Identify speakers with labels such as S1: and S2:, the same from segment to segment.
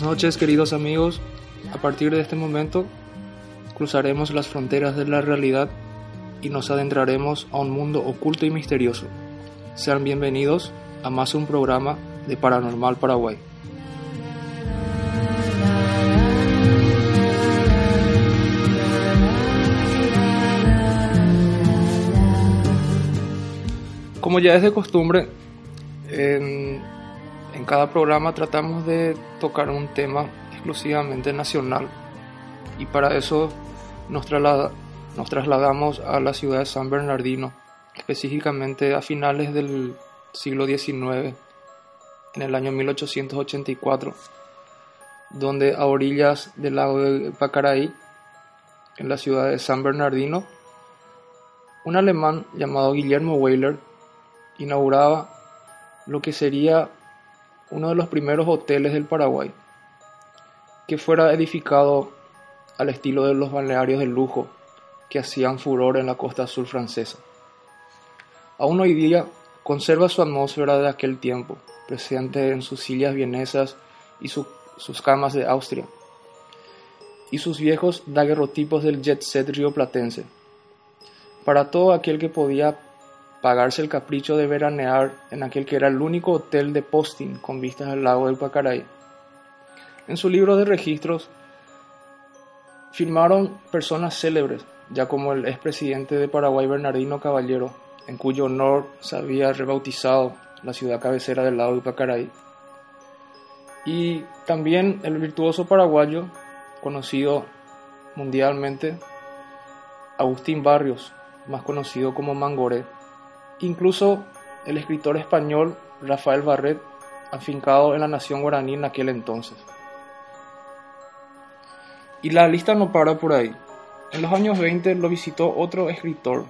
S1: Buenas noches queridos amigos, a partir de este momento cruzaremos las fronteras de la realidad y nos adentraremos a un mundo oculto y misterioso. Sean bienvenidos a más un programa de Paranormal Paraguay. Como ya es de costumbre, en en cada programa tratamos de tocar un tema exclusivamente nacional y para eso nos, nos trasladamos a la ciudad de San Bernardino, específicamente a finales del siglo XIX, en el año 1884, donde a orillas del lago de Pacaraí, en la ciudad de San Bernardino, un alemán llamado Guillermo Weiler inauguraba lo que sería uno de los primeros hoteles del Paraguay, que fuera edificado al estilo de los balnearios de lujo que hacían furor en la costa sur francesa. Aún hoy día conserva su atmósfera de aquel tiempo, presente en sus sillas vienesas y sus camas de Austria, y sus viejos daguerrotipos del jet set rioplatense. Para todo aquel que podía pagarse el capricho de veranear en aquel que era el único hotel de posting con vistas al lago del Pacaray. En su libro de registros firmaron personas célebres, ya como el expresidente de Paraguay Bernardino Caballero, en cuyo honor se había rebautizado la ciudad cabecera del lago del Pacaray. Y también el virtuoso paraguayo, conocido mundialmente, Agustín Barrios, más conocido como Mangoré Incluso el escritor español Rafael Barret, afincado en la nación guaraní en aquel entonces. Y la lista no para por ahí. En los años 20 lo visitó otro escritor,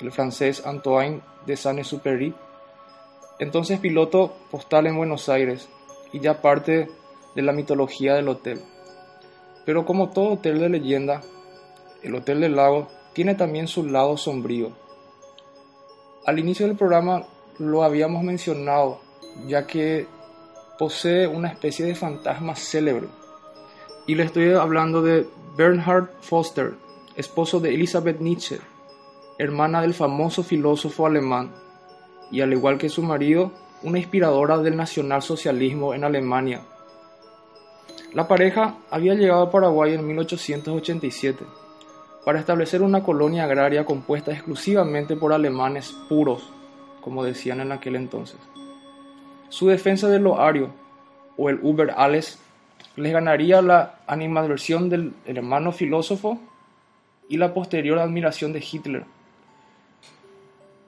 S1: el francés Antoine de Saint-Exupéry, entonces piloto postal en Buenos Aires y ya parte de la mitología del hotel. Pero como todo hotel de leyenda, el Hotel del Lago tiene también su lado sombrío al inicio del programa lo habíamos mencionado, ya que posee una especie de fantasma célebre. Y le estoy hablando de Bernhard Foster, esposo de Elisabeth Nietzsche, hermana del famoso filósofo alemán, y al igual que su marido, una inspiradora del nacionalsocialismo en Alemania. La pareja había llegado a Paraguay en 1887 para establecer una colonia agraria compuesta exclusivamente por alemanes puros, como decían en aquel entonces. Su defensa de lo ario, o el Uber Alles, les ganaría la animadversión del hermano filósofo y la posterior admiración de Hitler.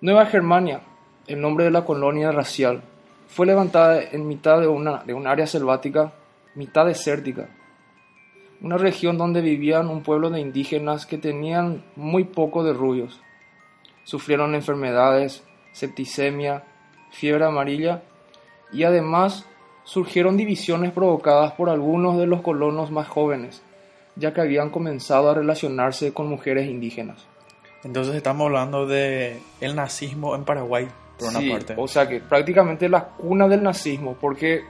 S1: Nueva Germania, el nombre de la colonia racial, fue levantada en mitad de una, de un área selvática, mitad desértica, una región donde vivían un pueblo de indígenas que tenían muy poco de rubios. Sufrieron enfermedades, septicemia, fiebre amarilla y además surgieron divisiones provocadas por algunos de los colonos más jóvenes, ya que habían comenzado a relacionarse con mujeres indígenas.
S2: Entonces estamos hablando de el nazismo en Paraguay, por una parte.
S1: O sea que prácticamente la cuna del nazismo, porque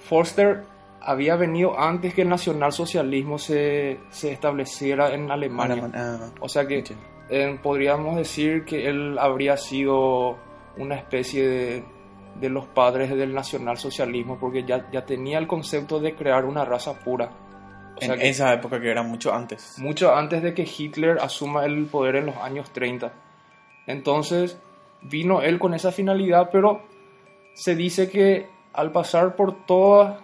S1: Forster había venido antes que el nacionalsocialismo se, se estableciera en Alemania. Ah, o sea que eh, podríamos decir que él habría sido una especie de, de los padres del nacionalsocialismo, porque ya, ya tenía el concepto de crear una raza pura.
S2: en esa época que era mucho antes.
S1: Mucho antes de que Hitler asuma el poder en los años 30. Entonces vino él con esa finalidad, pero se dice que al pasar por todas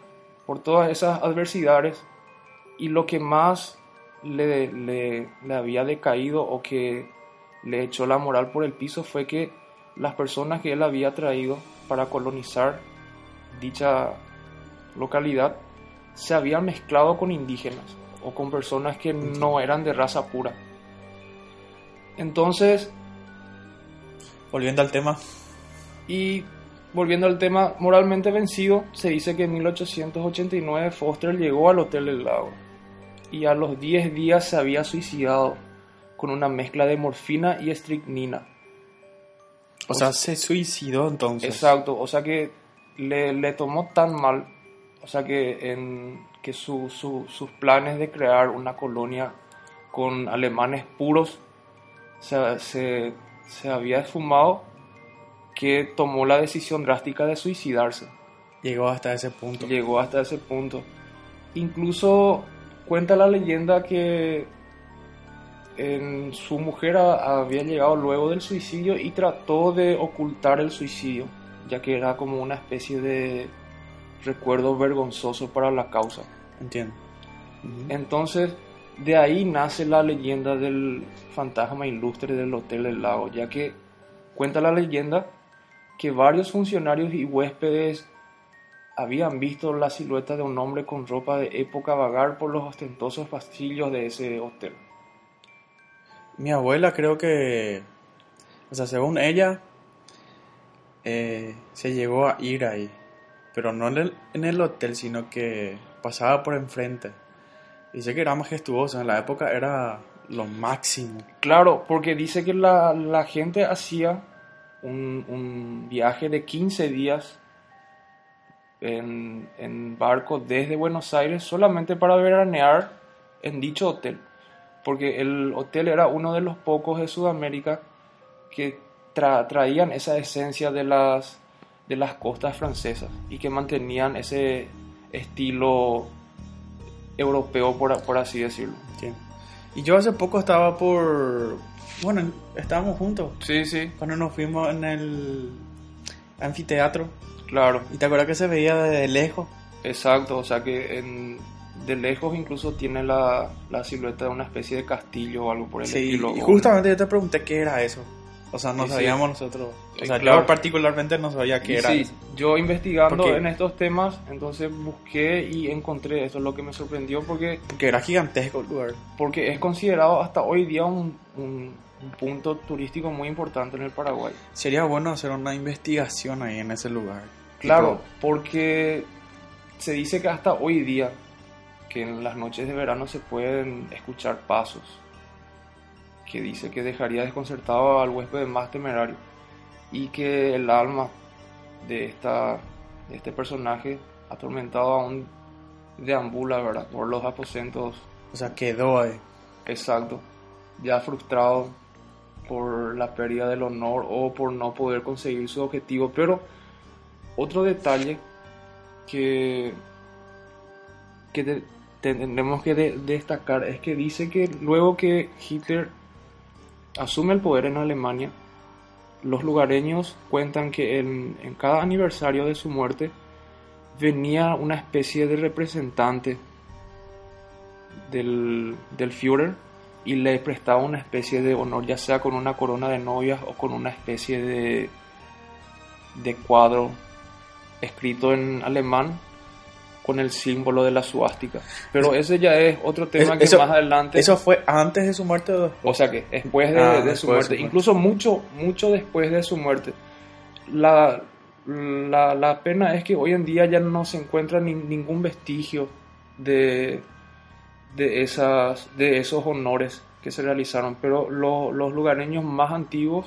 S1: por todas esas adversidades y lo que más le, le, le había decaído o que le echó la moral por el piso fue que las personas que él había traído para colonizar dicha localidad se habían mezclado con indígenas o con personas que no eran de raza pura. Entonces,
S2: Volviendo al tema,
S1: y volviendo al tema moralmente vencido, se dice que en 1889 Foster llegó al Hotel del Lago y a los 10 días se había suicidado con una mezcla de morfina y estricnina.
S2: o sea, se suicidó entonces.
S1: Exacto, o sea que le, le tomó tan mal, o sea que, en, que su- su- sus planes de crear una colonia con alemanes puros se, se, se había esfumado que tomó la decisión drástica de suicidarse.
S2: Llegó hasta ese punto.
S1: Llegó hasta ese punto. Incluso cuenta la leyenda que en su mujer a- había llegado luego del suicidio y trató de ocultar el suicidio, ya que era como una especie de recuerdo vergonzoso para la causa.
S2: Entiendo.
S1: Entonces, de ahí nace la leyenda del fantasma ilustre del Hotel del Lago, ya que cuenta la leyenda que varios funcionarios y huéspedes habían visto la silueta de un hombre con ropa de época vagar por los ostentosos pasillos de ese hotel.
S2: Mi abuela creo que, o sea, según ella, eh, se llegó a ir ahí, pero no en el, en el hotel, sino que pasaba por enfrente. Dice que era majestuoso, en la época era lo máximo.
S1: Claro, porque dice que la, la gente hacía un, un viaje de 15 días en, en barco desde Buenos Aires solamente para veranear en dicho hotel. Porque el hotel era uno de los pocos de Sudamérica que tra- traían esa esencia de las, de las costas francesas y que mantenían ese estilo europeo, por, por así decirlo.
S2: Y yo hace poco estaba por, bueno, estábamos juntos
S1: Sí, sí,
S2: cuando nos fuimos en el anfiteatro.
S1: claro.
S2: Y te acuerdas que se veía desde lejos.
S1: Exacto, o sea que en- de lejos incluso tiene la, la silueta de una especie de castillo o algo por el
S2: Sí,
S1: estilo.
S2: y justamente yo te pregunté qué era eso. O sea, no
S1: Sí, sí.
S2: sabíamos nosotros. O
S1: Eh,
S2: sea,
S1: claro.
S2: yo particularmente no sabía qué
S1: Y
S2: era
S1: sí,
S2: eso.
S1: yo investigando en estos temas, entonces busqué y encontré, eso es lo que me sorprendió porque,
S2: Porque era gigantesco el lugar.
S1: porque es considerado hasta hoy día un, un- un punto turístico muy importante en el Paraguay.
S2: Sería bueno hacer una investigación ahí en ese lugar.
S1: Claro,
S2: Tipo,
S1: porque se dice que hasta hoy día, que en las noches de verano se pueden escuchar pasos, que dice que dejaría desconcertado al huésped más temerario y que el alma de, esta, de este personaje atormentado aún deambula ¿verdad? por los aposentos
S2: o sea, quedó ahí.
S1: Exacto. Ya frustrado por la pérdida del honor o por no poder conseguir su objetivo. Pero otro detalle que, que te- tenemos que de- destacar es que dice que luego que Hitler asume el poder en Alemania, los lugareños cuentan que en, en cada aniversario de su muerte venía una especie de representante del, del Führer y le prestaba una especie de honor, ya sea con una corona de novias o con una especie de, de cuadro escrito en alemán con el símbolo de la suástica. Pero ese ya es otro tema que más adelante...
S2: ¿Eso fue antes de su muerte o después?
S1: O sea que después de,
S2: Ah,
S1: de
S2: después
S1: su
S2: de
S1: muerte,
S2: su muerte.
S1: incluso mucho, mucho después de su muerte, la, la, la pena es que hoy en día ya no se encuentra ni- ningún vestigio de, de, esas, de esos honores que se realizaron, pero lo- los lugareños más antiguos,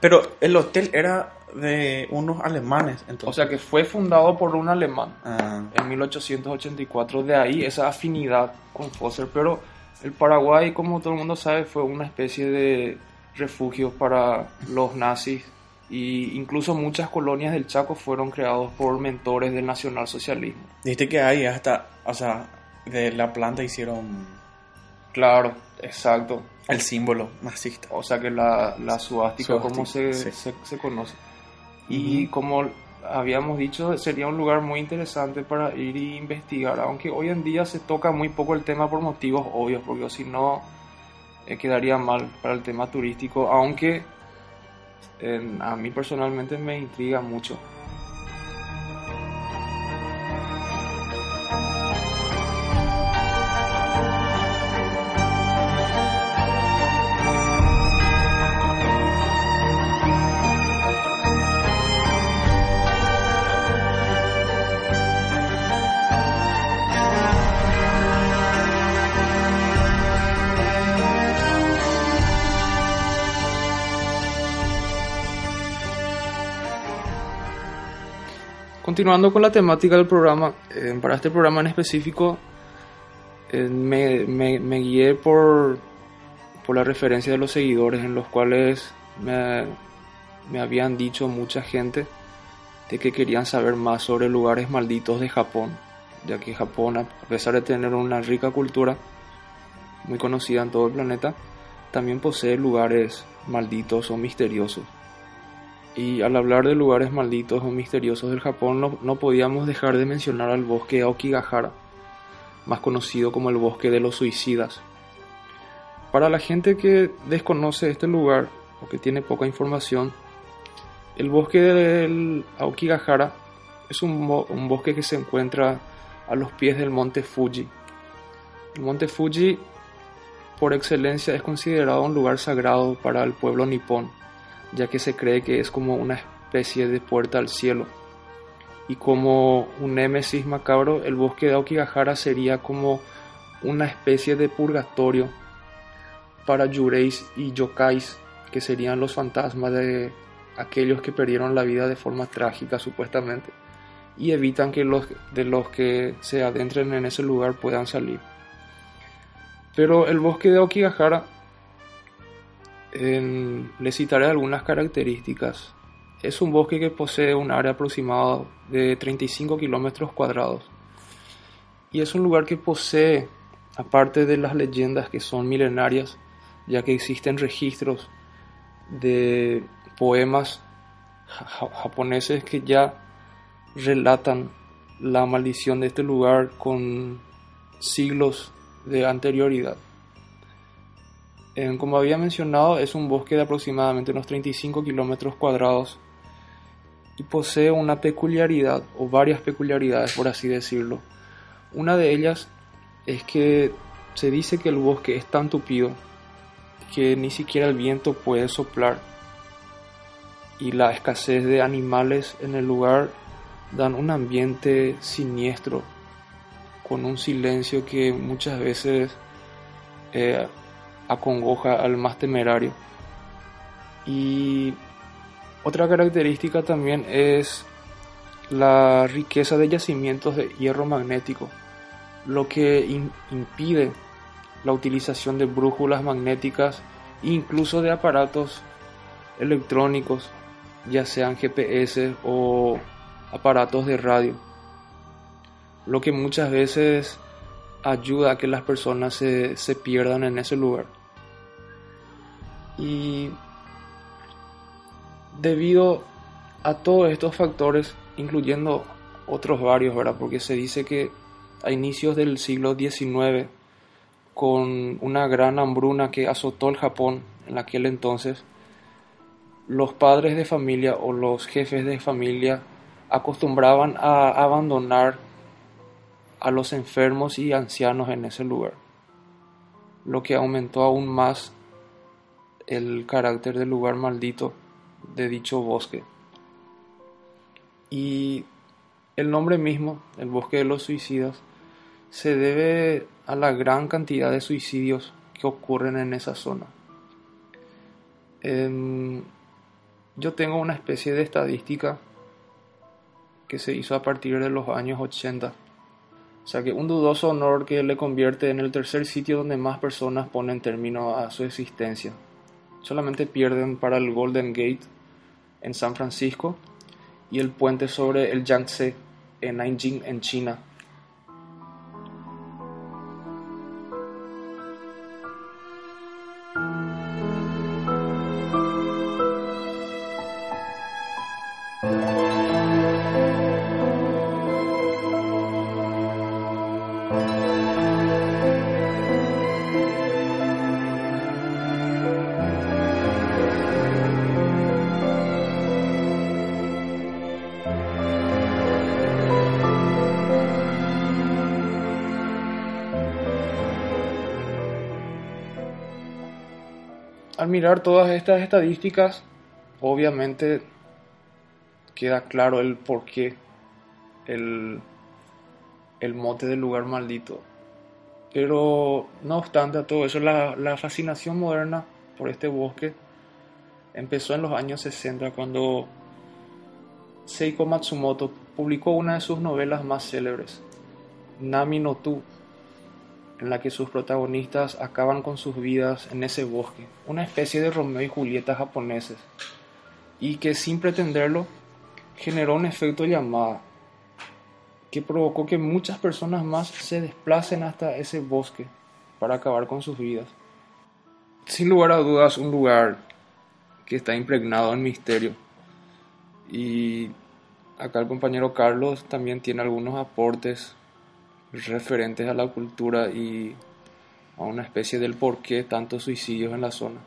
S2: Pero el hotel era de unos alemanes, entonces.
S1: o sea que fue fundado por un alemán.
S2: Ah,
S1: en 1884. De ahí esa afinidad con Foster. Pero el Paraguay, como todo el mundo sabe, fue una especie de refugio para los nazis. Y incluso muchas colonias del Chaco fueron creados por mentores del nacionalsocialismo.
S2: Viste que ahí hasta, o sea, de la planta hicieron
S1: Claro, exacto.
S2: el símbolo nazista.
S1: O sea que la, la suástica, como se,
S2: Suástica, sí.
S1: se, se conoce. Y como habíamos dicho, sería un lugar muy interesante para ir e investigar, aunque hoy en día se toca muy poco el tema por motivos obvios, porque si no eh, quedaría mal para el tema turístico, aunque a mí personalmente me intriga mucho. Continuando con la temática del programa, eh, para este programa en específico eh, me, guié por, por la referencia de los seguidores en los cuales me, me habían dicho mucha gente de que querían saber más sobre lugares malditos de Japón, ya que Japón, a pesar de tener una rica cultura muy conocida en todo el planeta, también posee lugares malditos o misteriosos. Y al hablar de lugares malditos o misteriosos del Japón, no, podíamos dejar de mencionar al bosque Aokigahara, más conocido como el bosque de los suicidas. Para la gente que desconoce este lugar o que tiene poca información, el bosque del Aokigahara es un, un bosque que se encuentra a los pies del monte Fuji. El monte Fuji, por excelencia, es considerado un lugar sagrado para el pueblo nipón ya que se cree que es como una especie de puerta al cielo. Y como un némesis macabro, el bosque de Aokigahara sería como una especie de purgatorio para yureis y yokais, que serían los fantasmas de aquellos que perdieron la vida de forma trágica supuestamente, y evitan que los de los que se adentren en ese lugar puedan salir. Pero el bosque de Aokigahara le citaré algunas características. Es un bosque que posee un área aproximada de 35 kilómetros cuadrados y es un lugar que posee, aparte de las leyendas que son milenarias, ya que existen registros de poemas japoneses que ya relatan la maldición de este lugar con siglos de anterioridad como había mencionado, es un bosque de aproximadamente unos 35 kilómetros cuadrados y posee una peculiaridad, o varias peculiaridades por así decirlo. Una de ellas es que se dice que el bosque es tan tupido que ni siquiera el viento puede soplar y la escasez de animales en el lugar dan un ambiente siniestro con un silencio que muchas veces eh, acongoja al más temerario. Y otra característica también es la riqueza de yacimientos de hierro magnético, lo que impide la utilización de brújulas magnéticas e incluso de aparatos electrónicos, ya sean GPS o aparatos de radio, lo que muchas veces ayuda a que las personas se, se pierdan en ese lugar. Y debido a todos estos factores, incluyendo otros varios, ¿verdad? Porque se dice que a inicios del siglo XIX, con una gran hambruna que azotó el Japón en aquel entonces, los padres de familia o los jefes de familia acostumbraban a abandonar a los enfermos y ancianos en ese lugar, lo que aumentó aún más el carácter del lugar maldito de dicho bosque. Y el nombre mismo, el bosque de los suicidas, se debe a la gran cantidad de suicidios que ocurren en esa zona. Yo tengo una especie de estadística que se hizo a partir de los años 80 o sea que un dudoso honor que le convierte en el tercer sitio donde más personas ponen término a su existencia. Solamente pierden para el Golden Gate en San Francisco y el puente sobre el Yangtze en Nanjing en China. Todas estas estadísticas, obviamente queda claro el por qué el, el mote del lugar maldito. Pero no obstante a todo eso, la, la fascinación moderna por este bosque empezó en los años 60 cuando Seiko Matsumoto publicó una de sus novelas más célebres, Nami no Tu, en la que sus protagonistas acaban con sus vidas en ese bosque, una especie de Romeo y Julieta japoneses, y que sin pretenderlo generó un efecto llamada que provocó que muchas personas más se desplacen hasta ese bosque para acabar con sus vidas. Sin lugar a dudas, un lugar que está impregnado en misterio. Y acá el compañero Carlos también tiene algunos aportes referentes a la cultura y a una especie del por qué tantos suicidios en la zona.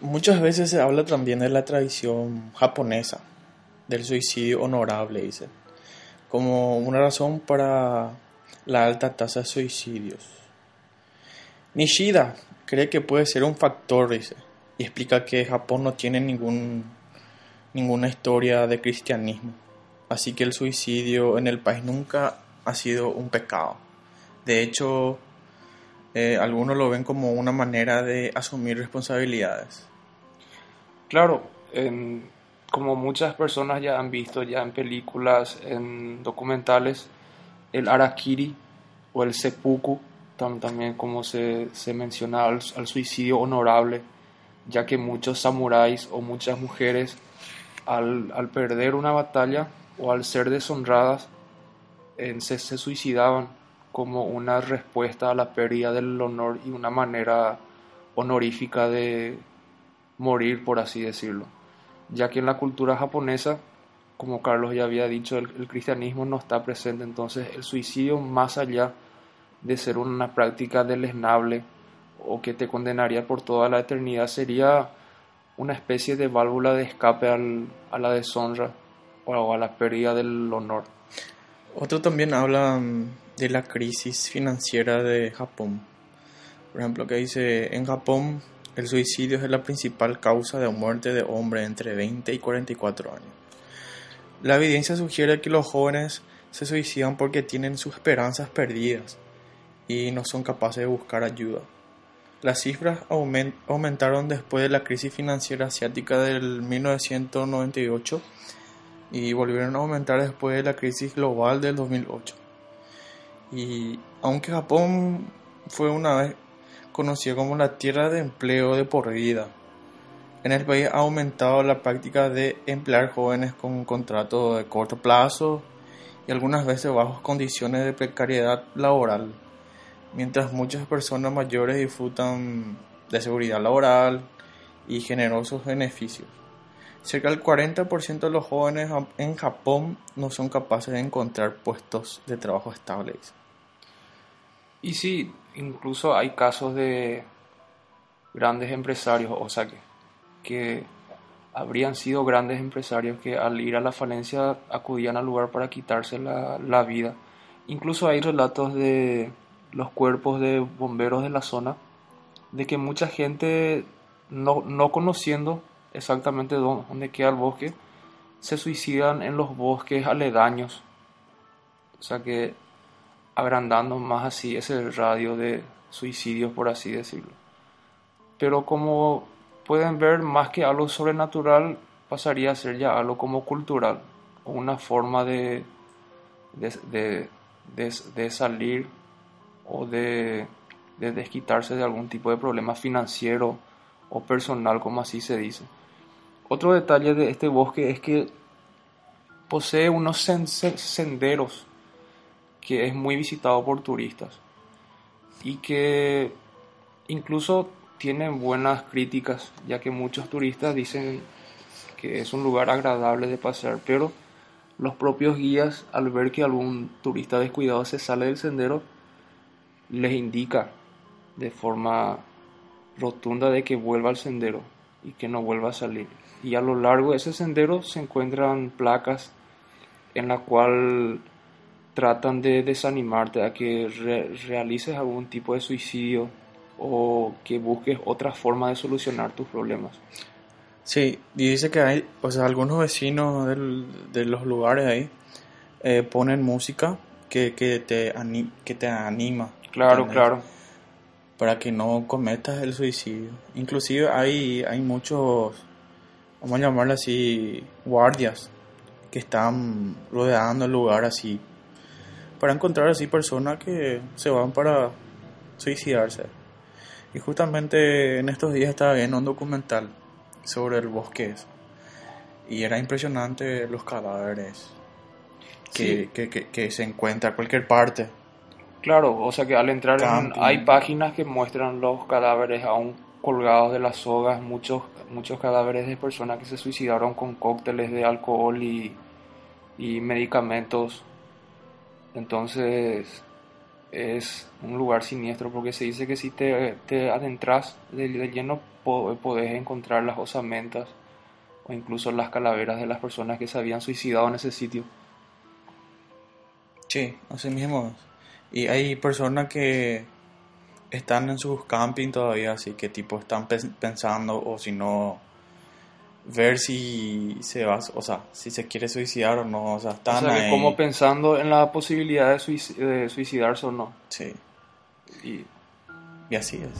S2: Muchas veces se habla también de la tradición japonesa, del suicidio honorable, dice como una razón para la alta tasa de suicidios. Nishida cree que puede ser un factor, dice, y explica que Japón no tiene ningún, ninguna historia de cristianismo, así que el suicidio en el país nunca ha sido un pecado. De hecho, eh, algunos lo ven como una manera de asumir responsabilidades.
S1: Claro, como muchas personas ya han visto ya en películas, en documentales, el arakiri o el seppuku, también como se, menciona al, suicidio honorable, ya que muchos samuráis o muchas mujeres al perder una batalla o al ser deshonradas se, se suicidaban como una respuesta a la pérdida del honor y una manera honorífica de morir, por así decirlo ya que en la cultura japonesa, como Carlos ya había dicho, el, cristianismo no está presente, entonces el suicidio más allá de ser una práctica deleznable o que te condenaría por toda la eternidad sería una especie de válvula de escape a la deshonra o a la pérdida del honor.
S2: Otro también habla mm, de la crisis financiera de Japón. Por ejemplo, que dice, en Japón el suicidio es la principal causa de muerte de hombres entre 20 y 44 años. La evidencia sugiere que los jóvenes se suicidan porque tienen sus esperanzas perdidas y no son capaces de buscar ayuda. Las cifras aumentaron después de la crisis financiera asiática del 1998 y volvieron a aumentar después de la crisis global del 2008. Y aunque Japón fue una vez conocido como la tierra de empleo de por vida. En el país ha aumentado la práctica de emplear jóvenes con un contrato de corto plazo y algunas veces bajo condiciones de precariedad laboral, mientras muchas personas mayores disfrutan de seguridad laboral y generosos beneficios. Cerca del 40% de los jóvenes en Japón no son capaces de encontrar puestos de trabajo estables.
S1: Y sí, incluso hay casos de grandes empresarios, o sea, que, que habrían sido grandes empresarios que al ir a la falencia acudían al lugar para quitarse la, la vida. Incluso hay relatos de los cuerpos de bomberos de la zona, de que mucha gente, no, no conociendo exactamente dónde queda el bosque, se suicidan en los bosques aledaños. O sea que agrandando más así ese radio de suicidios, por así decirlo. Pero como pueden ver, más que algo sobrenatural, pasaría a ser ya algo como cultural, una forma de, de, de, salir o de, de desquitarse de algún tipo de problema financiero o personal, como así se dice. Otro detalle de este bosque es que posee unos senderos que es muy visitado por turistas y que incluso tienen buenas críticas, ya que muchos turistas dicen que es un lugar agradable de pasear, pero los propios guías al ver que algún turista descuidado se sale del sendero, les indica de forma rotunda de que vuelva al sendero y que no vuelva a salir. Y a lo largo de ese sendero se encuentran placas en la cual tratan de desanimarte a que realices algún tipo de suicidio o que busques otra forma de solucionar tus problemas.
S2: Sí, y dice que hay, o sea, algunos vecinos del- de los lugares ahí eh, ponen música que, que, te que te anima.
S1: Claro,
S2: ¿entendés?
S1: claro.
S2: Para que no cometas el suicidio. Inclusive hay, hay muchos, vamos a llamarlo así, guardias que están rodeando el lugar así. Para encontrar así personas que se van para suicidarse. Y justamente en estos días estaba viendo un documental sobre el bosque. Y era impresionante los cadáveres que,
S1: Sí.
S2: que, que, que se encuentra a cualquier parte.
S1: Claro, o sea que al entrar en, hay páginas que muestran los cadáveres aún colgados de las sogas, muchos, muchos cadáveres de personas que se suicidaron con cócteles de alcohol y, y medicamentos. Entonces es un lugar siniestro porque se dice que si te, te adentras de, de lleno po- podés encontrar las osamentas o incluso las calaveras de las personas que se habían suicidado en ese sitio.
S2: Sí, así mismo. Y hay personas que están en sus camping todavía, así que tipo están pens- pensando o si no ver si se va, o sea, si se quiere suicidar o no, o sea,
S1: O
S2: están
S1: sea que
S2: ahí.
S1: como pensando en la posibilidad de, suic- de suicidarse o no.
S2: Sí,
S1: Y
S2: y así es.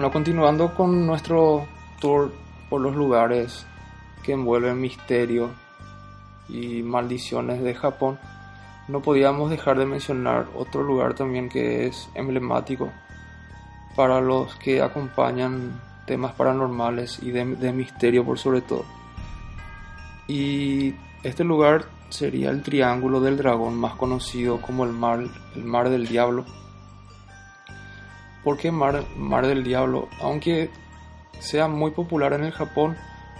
S1: Bueno, continuando con nuestro tour por los lugares que envuelven misterio y maldiciones de Japón, no podíamos dejar de mencionar otro lugar también que es emblemático para los que acompañan temas paranormales y de, misterio por sobre todo. Y este lugar sería el Triángulo del Dragón, más conocido como el Mar, el mar del Diablo. ¿Por qué mar, mar del Diablo? Aunque sea muy popular en el Japón,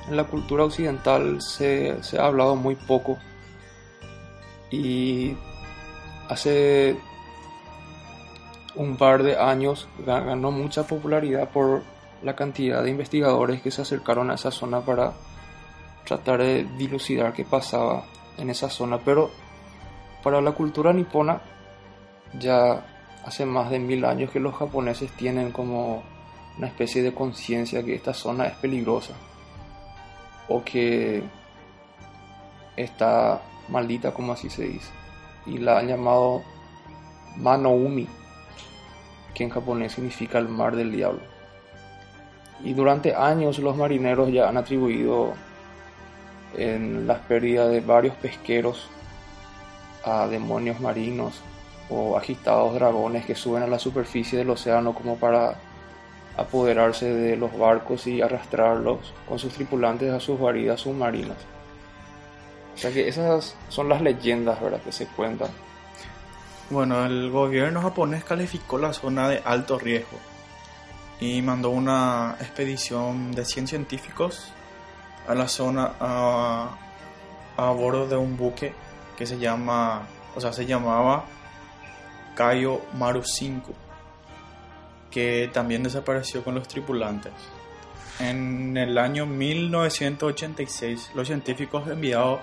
S1: en la cultura occidental se, se ha hablado muy poco. Y hace un par de años ga- ganó mucha popularidad por la cantidad de investigadores que se acercaron a esa zona para tratar de dilucidar qué pasaba en esa zona. Pero para la cultura nipona ya hace más de mil años que los japoneses tienen como una especie de conciencia que esta zona es peligrosa. O que está maldita como así se dice. Y la han llamado Manoumi que en japonés significa el mar del diablo. Y durante años los marineros ya han atribuido en las pérdidas de varios pesqueros a demonios marinos o agitados dragones que suben a la superficie del océano como para apoderarse de los barcos y arrastrarlos con sus tripulantes a sus guaridas submarinas. O sea que esas son las leyendas ¿verdad? que se cuentan.
S2: Bueno, el gobierno japonés calificó la zona de alto riesgo y mandó una expedición de 100 científicos a la zona a, a bordo de un buque que se llama, o sea, se llamaba Cayo Maru 5, que también desapareció con los tripulantes. En el año 1986, los científicos enviados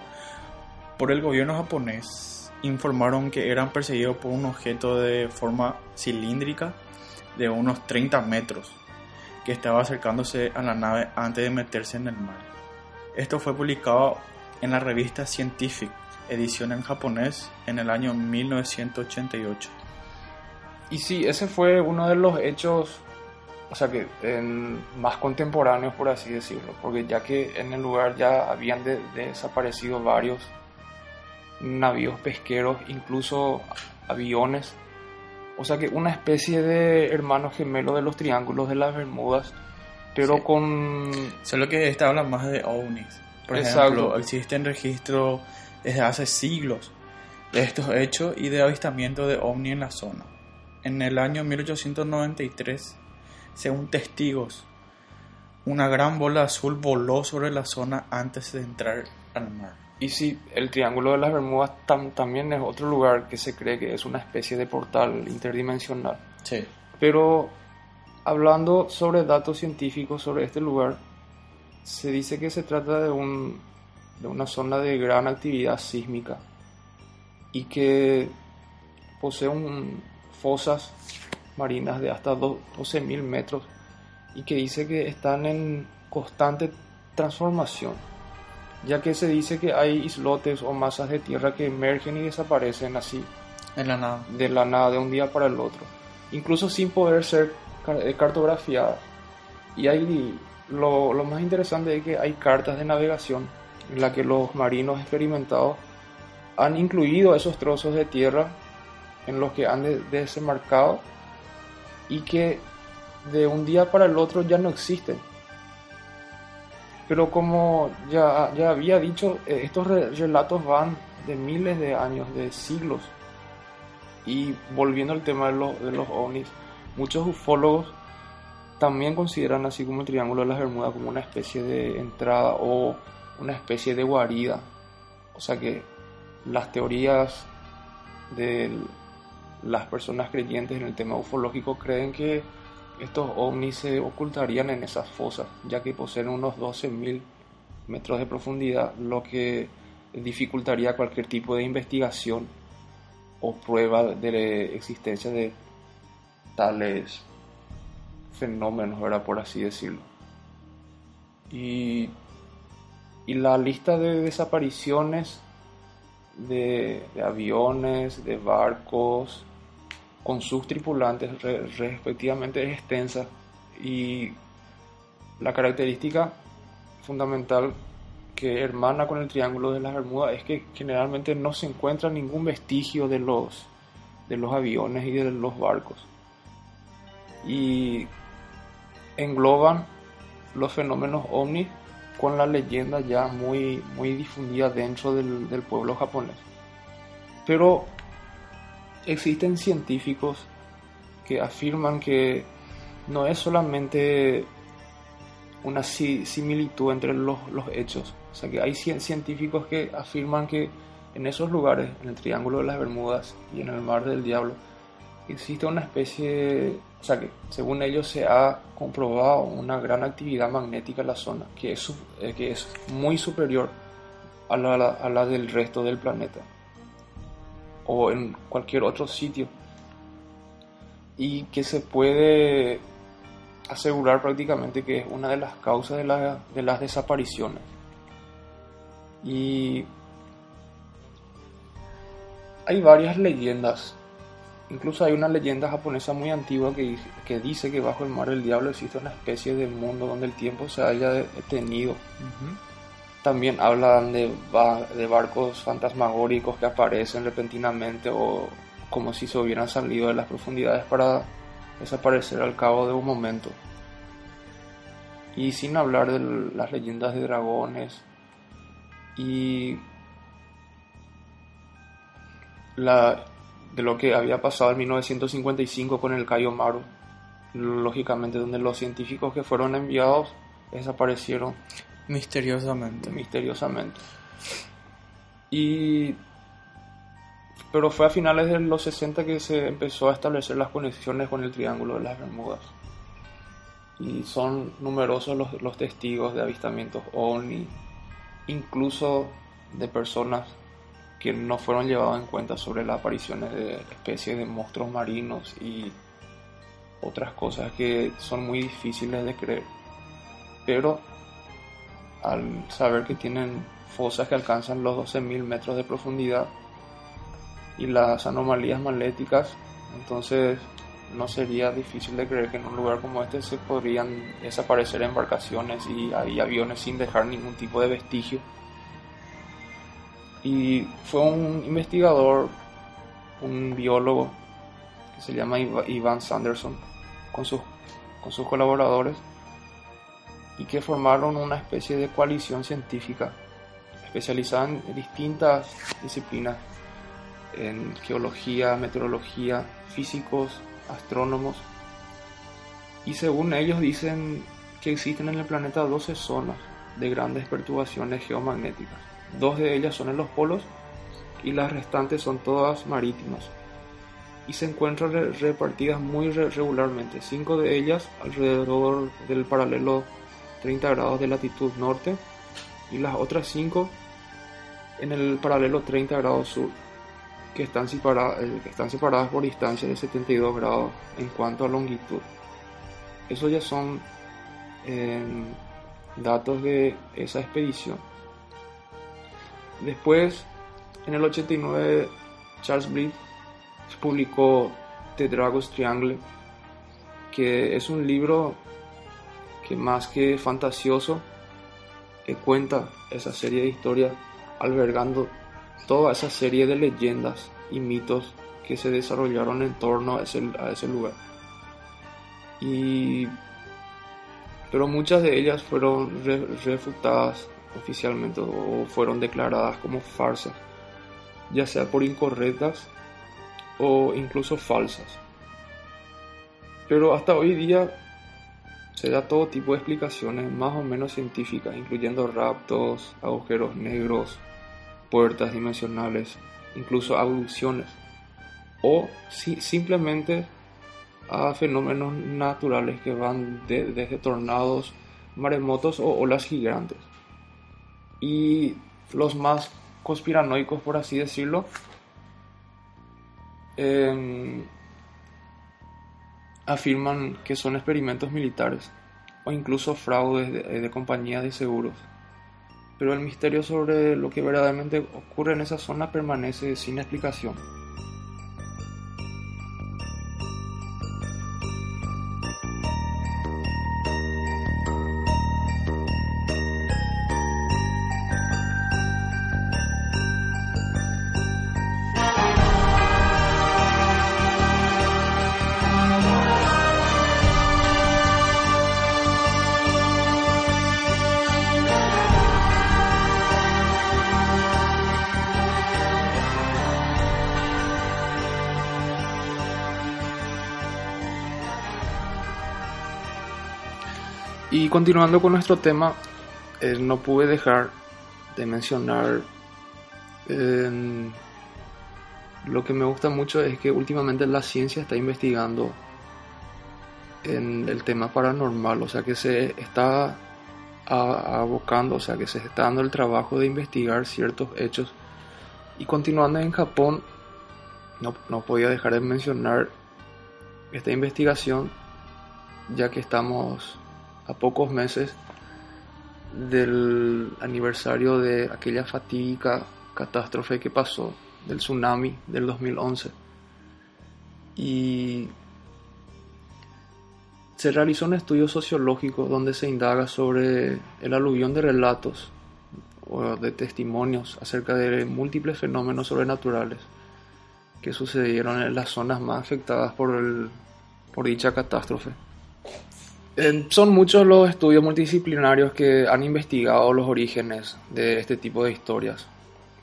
S2: por el gobierno japonés informaron que eran perseguidos por un objeto de forma cilíndrica de unos 30 metros que estaba acercándose a la nave antes de meterse en el mar. Esto fue publicado en la revista Scientific, edición en japonés, en el año 1988.
S1: Y sí, ese fue uno de los hechos, o sea que más contemporáneos, por así decirlo, porque ya que en el lugar ya habían desaparecido varios navíos pesqueros, incluso aviones, o sea que una especie de hermano gemelo de los triángulos de las Bermudas, pero con...
S2: Solo que esta habla más de ovnis. Por ejemplo, existen registros desde hace siglos de estos hechos y de avistamiento de ovni en la zona. En el año 1893, según testigos, una gran bola azul voló sobre la zona antes de entrar al mar.
S1: Y sí, el Triángulo de las Bermudas también es otro lugar que se cree que es una especie de portal interdimensional.
S2: Sí.
S1: Pero hablando sobre datos científicos sobre este lugar, se dice que se trata de, un, de una zona de gran actividad sísmica y que posee un, fosas marinas de hasta 12.000 metros y que dice que están en constante transformación, ya que se dice que hay islotes o masas de tierra que emergen y desaparecen así
S2: en la nada.
S1: de la nada de un día para el otro, incluso sin poder ser eh, cartografiadas. Y hay lo, lo más interesante es que hay cartas de navegación en las que los marinos experimentados han incluido esos trozos de tierra en los que han desembarcado y que de un día para el otro ya no existen. Pero como ya, ya había dicho, eh, estos relatos van de miles de años, de siglos. Y volviendo al tema de los, de los ovnis, muchos ufólogos también consideran así como el Triángulo de las Bermudas como una especie de entrada o una especie de guarida. O sea que las teorías del las personas creyentes en el tema ufológico creen que estos ovnis se ocultarían en esas fosas, ya que poseen unos 12.000 metros de profundidad, lo que dificultaría cualquier tipo de investigación o prueba de la existencia de tales fenómenos, ¿verdad? por así decirlo. Y, y la lista de desapariciones de, aviones, de barcos, con sus tripulantes respectivamente es extensa y la característica fundamental que hermana con el Triángulo de las Bermudas es que generalmente no se encuentra ningún vestigio de los, de los aviones y de los barcos. Y engloban los fenómenos ovni con la leyenda ya muy, muy difundida dentro del, pueblo japonés. Pero existen científicos que afirman que no es solamente una similitud entre los, hechos. O sea que hay científicos que afirman que en esos lugares, en el Triángulo de las Bermudas y en el Mar del Diablo, existe una especie, o sea que según ellos se ha comprobado una gran actividad magnética en la zona, que es, eh, que es muy superior a la del resto del planeta o en cualquier otro sitio y que se puede asegurar prácticamente que es una de las causas de, de las desapariciones. Y hay varias leyendas, incluso hay una leyenda japonesa muy antigua que, que, dice que bajo el mar del diablo existe una especie de mundo donde el tiempo se haya detenido. También hablan de, de barcos fantasmagóricos que aparecen repentinamente o como si se hubieran salido de las profundidades para desaparecer al cabo de un momento. Y sin hablar de las leyendas de dragones y la, de lo que había pasado en 1955 con el Cayo Maru, lógicamente donde los científicos que fueron enviados desaparecieron
S2: misteriosamente.
S1: Misteriosamente. Y pero fue a finales de los 60 que se empezó a establecer las conexiones con el Triángulo de las Bermudas. Y son numerosos los, los testigos de avistamientos OVNI, incluso de personas que no fueron llevados en cuenta sobre las apariciones de especies de monstruos marinos y otras cosas que son muy difíciles de creer. Pero al saber que tienen fosas que alcanzan los 12.000 metros de profundidad y las anomalías magnéticas, entonces no sería difícil de creer que en un lugar como este se podrían desaparecer embarcaciones y aviones sin dejar ningún tipo de vestigio y fue un investigador, un biólogo que se llama Ivan Sanderson, con sus, con sus colaboradores, y que formaron una especie de coalición científica especializada en distintas disciplinas, en geología, meteorología, físicos, astrónomos, y según ellos dicen que existen en el planeta 12 zonas de grandes perturbaciones geomagnéticas. Dos de ellas son en los polos y las restantes son todas marítimas y se encuentran repartidas muy regularmente, cinco de ellas alrededor del paralelo 30 grados de latitud norte y las otras cinco en el paralelo 30 grados sur, que están, separadas, eh, que están separadas por distancia de 72 grados en cuanto a longitud. Eso ya son em, datos de esa expedición. Después, en el 89, Charles Britt publicó The Dragon's Triangle, que es un libro que más que fantasioso, que cuenta esa serie de historias albergando toda esa serie de leyendas y mitos que se desarrollaron en torno a ese, a ese lugar. Y, pero muchas de ellas fueron refutadas oficialmente fueron declaradas como farsas, ya sea por incorrectas o incluso falsas. Pero hasta hoy día se da todo tipo de explicaciones más o menos científicas, incluyendo raptos, agujeros negros, puertas dimensionales, incluso abducciones, o si, simplemente a fenómenos naturales que van desde tornados, maremotos o olas gigantes y los más conspiranoicos, por así decirlo, em, afirman que son experimentos militares o incluso fraudes de, de compañías de seguros. Pero el misterio sobre lo que verdaderamente ocurre en esa zona permanece sin explicación. Continuando con nuestro tema, eh, no pude dejar de mencionar lo que me gusta mucho es que últimamente la ciencia está investigando en el tema paranormal, o sea que se está abocando, o sea que se está dando el trabajo de investigar ciertos hechos. Y continuando en Japón, no, no podía dejar de mencionar esta investigación, ya que estamos a pocos meses del aniversario de aquella fatídica catástrofe que pasó, del tsunami del 2011. Y se realizó un estudio sociológico donde se indaga sobre el aluvión de relatos o de testimonios acerca de múltiples fenómenos sobrenaturales que sucedieron en las zonas más afectadas por, el, por dicha catástrofe. Son muchos los estudios multidisciplinarios que han investigado los orígenes de este tipo de historias,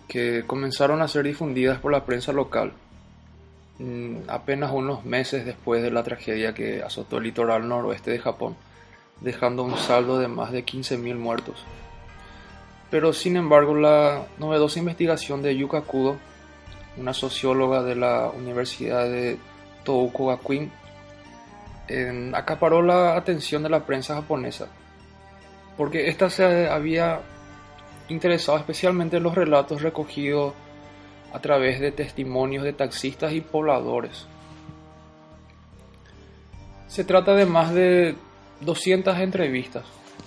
S1: que comenzaron a ser difundidas por la prensa local mm, apenas unos meses después de la tragedia que azotó el litoral noroeste de Japón, dejando un saldo de más de 15.000 muertos. Pero sin embargo, la novedosa investigación de Yuka Kudo, una socióloga de la Universidad de Tohoku Gakuen, acaparó la atención de la prensa japonesa, porque ésta se había interesado especialmente en los relatos recogidos a través de testimonios de taxistas y pobladores. Se trata de más de 200 entrevistas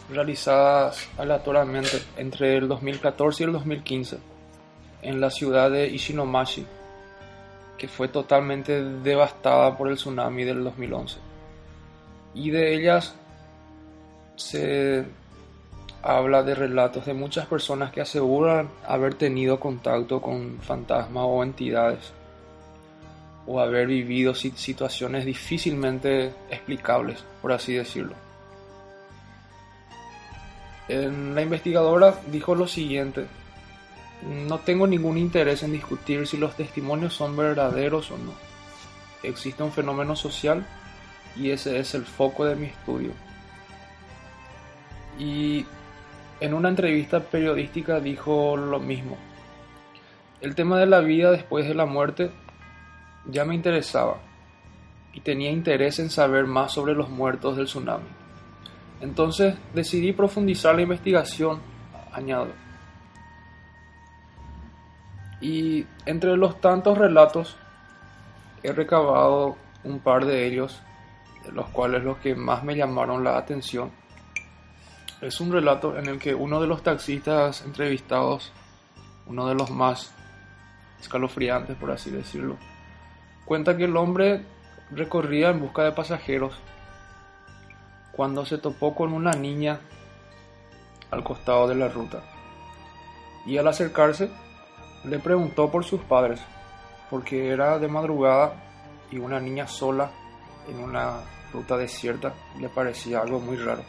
S1: realizadas aleatoriamente entre el 2014 y el 2015 en la ciudad de Ishinomashi, que fue totalmente devastada por el tsunami del 2011. Y de ellas se habla de relatos de muchas personas que aseguran haber tenido contacto con fantasmas o entidades o haber vivido situaciones difícilmente explicables, por así decirlo la investigadora dijo lo siguiente, no tengo ningún interés en discutir si los testimonios son verdaderos o no. Existe un fenómeno social y ese es el foco de mi estudio. Y en una entrevista periodística dijo lo mismo. El tema de la vida después de la muerte ya me interesaba y tenía interés en saber más sobre los muertos del tsunami. Entonces decidí profundizar la investigación, añado. Y entre los tantos relatos he recabado un par de ellos, los cuales los que más me llamaron la atención. Es un relato en el que uno de los taxistas entrevistados, uno de los más escalofriantes por así decirlo, cuenta que el hombre recorría en busca de pasajeros cuando se topó con una niña al costado de la ruta. Y al acercarse, le preguntó por sus padres, porque era de madrugada y una niña sola en una ruta desierta le parecía algo muy raro.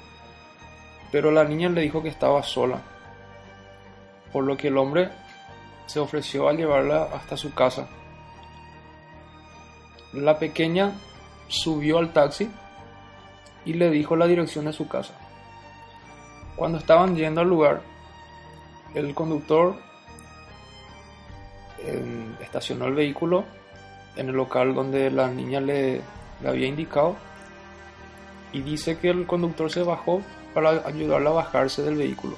S1: Pero la niña le dijo que estaba sola, por lo que el hombre se ofreció a llevarla hasta su casa. La pequeña subió al taxi y le dijo la dirección de su casa. Cuando estaban yendo al lugar, el conductor em, estacionó el vehículo en el local donde la niña le, le había indicado y dice que el conductor se bajó para ayudarla a bajarse del vehículo.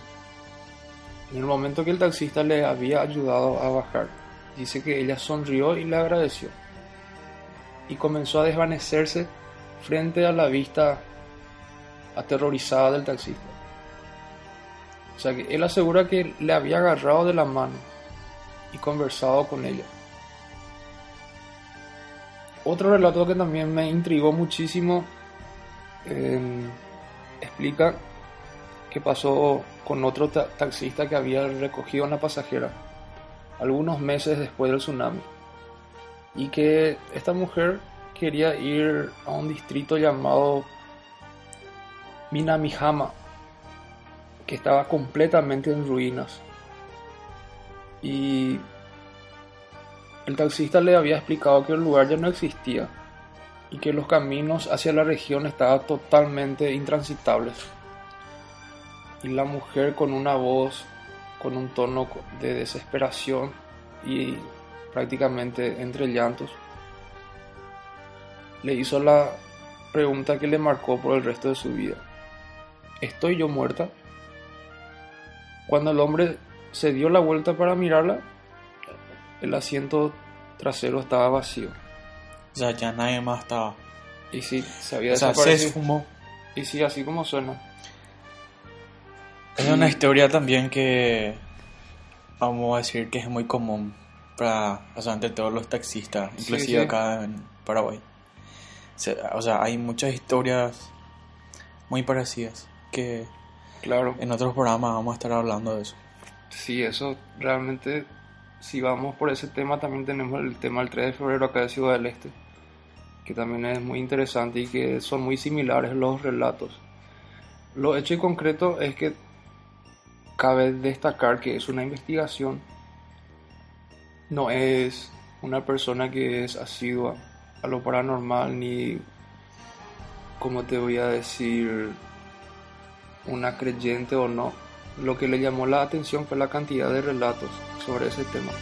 S1: En el momento que el taxista le había ayudado a bajar, dice que ella sonrió y le agradeció. Y comenzó a desvanecerse frente a la vista aterrorizada del taxista. O sea que él asegura que le había agarrado de la mano y conversado con ella. Otro relato que también me intrigó muchísimo em, explica que pasó con otro taxista que había recogido a una pasajera algunos meses después del tsunami y que esta mujer quería ir a un distrito llamado Minamihama, que estaba completamente en ruinas. Y el taxista le había explicado que el lugar ya no existía y que los caminos hacia la región estaban totalmente intransitables. Y la mujer con una voz, con un tono de desesperación y prácticamente entre llantos, le hizo la pregunta que le marcó por el resto de su vida. ¿Estoy yo muerta? Cuando el hombre se dio la vuelta para mirarla, el asiento trasero estaba vacío.
S2: O sea, ya nadie más estaba.
S1: Y sí, se había
S2: o sea, se fumó.
S1: Y sí, así como suena.
S2: Es una historia también que vamos a decir que es muy común para o sea, ante todos los taxistas, inclusive acá en Paraguay. O sea, hay muchas historias muy parecidas que
S1: claro.
S2: en otros programas vamos a estar hablando de eso.
S1: Sí, eso realmente si vamos por ese tema, también tenemos el tema del 3 de febrero acá de Ciudad del Este, que también es muy interesante y que son muy similares los relatos. Lo hecho y concreto es que cabe destacar que es una investigación, no es una persona que es asidua a lo paranormal ni, como te voy a decir, una creyente o no. Lo que le llamó la atención fue la cantidad de relatos sobre ese tema.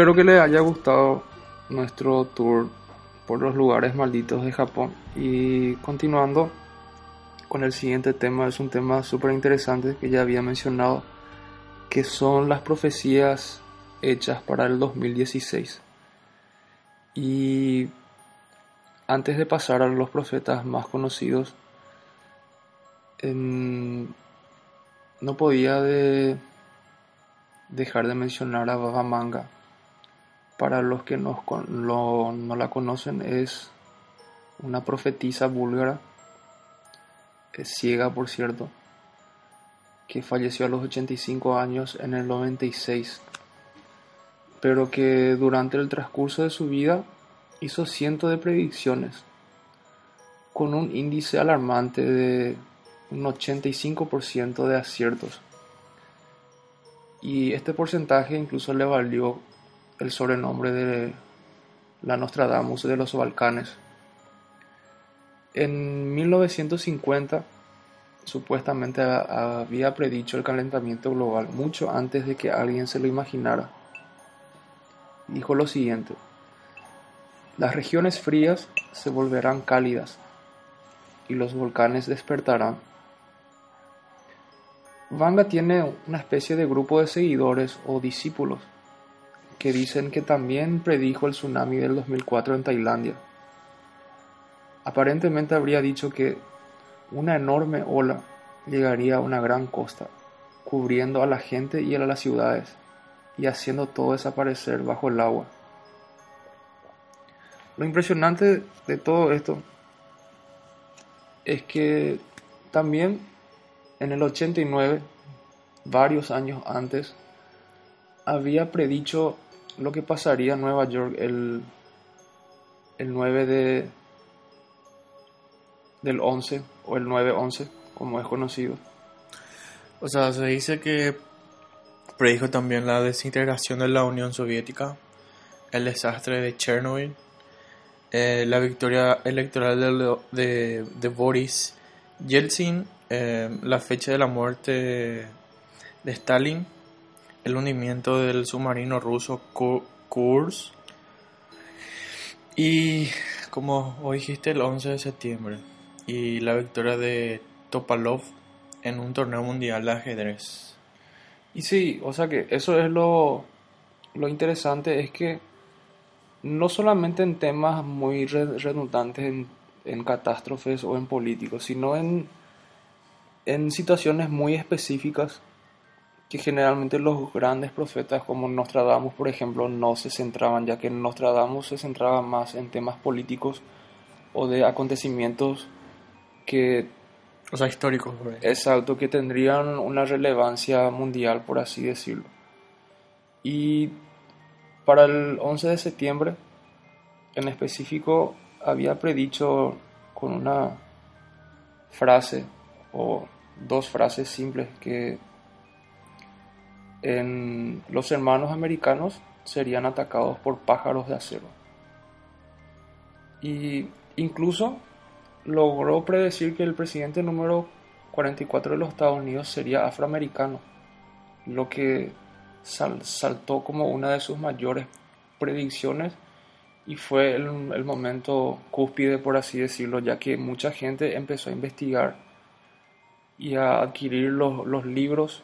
S1: Espero que les haya gustado nuestro tour por los lugares malditos de Japón. Y continuando con el siguiente tema, es un tema súper interesante que ya había mencionado, que son las profecías hechas para el 2016. Y antes de pasar a los profetas más conocidos, no podía de dejar de mencionar a Baba Manga para los que no, no la conocen, es una profetisa búlgara, ciega por cierto, que falleció a los 85 años en el 96, pero que durante el transcurso de su vida hizo cientos de predicciones, con un índice alarmante de un 85% de aciertos. Y este porcentaje incluso le valió el sobrenombre de la Nostradamus de los Balcanes. En 1950 supuestamente había predicho el calentamiento global mucho antes de que alguien se lo imaginara. Dijo lo siguiente, las regiones frías se volverán cálidas y los volcanes despertarán. Vanga tiene una especie de grupo de seguidores o discípulos que dicen que también predijo el tsunami del 2004 en Tailandia. Aparentemente habría dicho que una enorme ola llegaría a una gran costa, cubriendo a la gente y a las ciudades, y haciendo todo desaparecer bajo el agua. Lo impresionante de todo esto es que también en el 89, varios años antes, había predicho lo que pasaría en Nueva York el, el 9 de, del 11 o el 9-11, como es conocido.
S2: O sea, se dice que predijo también la desintegración de la Unión Soviética, el desastre de Chernobyl, eh, la victoria electoral de, de, Boris Yeltsin, eh, la fecha de la muerte de Stalin el hundimiento del submarino ruso Kursk y como hoy dijiste el 11 de septiembre y la victoria de Topalov en un torneo mundial de ajedrez.
S1: Y sí, o sea que eso es lo, lo interesante, es que no solamente en temas muy redundantes en, en catástrofes o en políticos, sino en, en situaciones muy específicas que generalmente los grandes profetas como Nostradamus, por ejemplo, no se centraban, ya que Nostradamus se centraba más en temas políticos o de acontecimientos que...
S2: O sea, históricos.
S1: Exacto, que tendrían una relevancia mundial, por así decirlo. Y para el 11 de septiembre, en específico, había predicho con una frase o dos frases simples que en los hermanos americanos serían atacados por pájaros de acero. Y incluso logró predecir que el presidente número 44 de los Estados Unidos sería afroamericano, lo que saltó como una de sus mayores predicciones y fue el, momento cúspide, por así decirlo, ya que mucha gente empezó a investigar y a adquirir los libros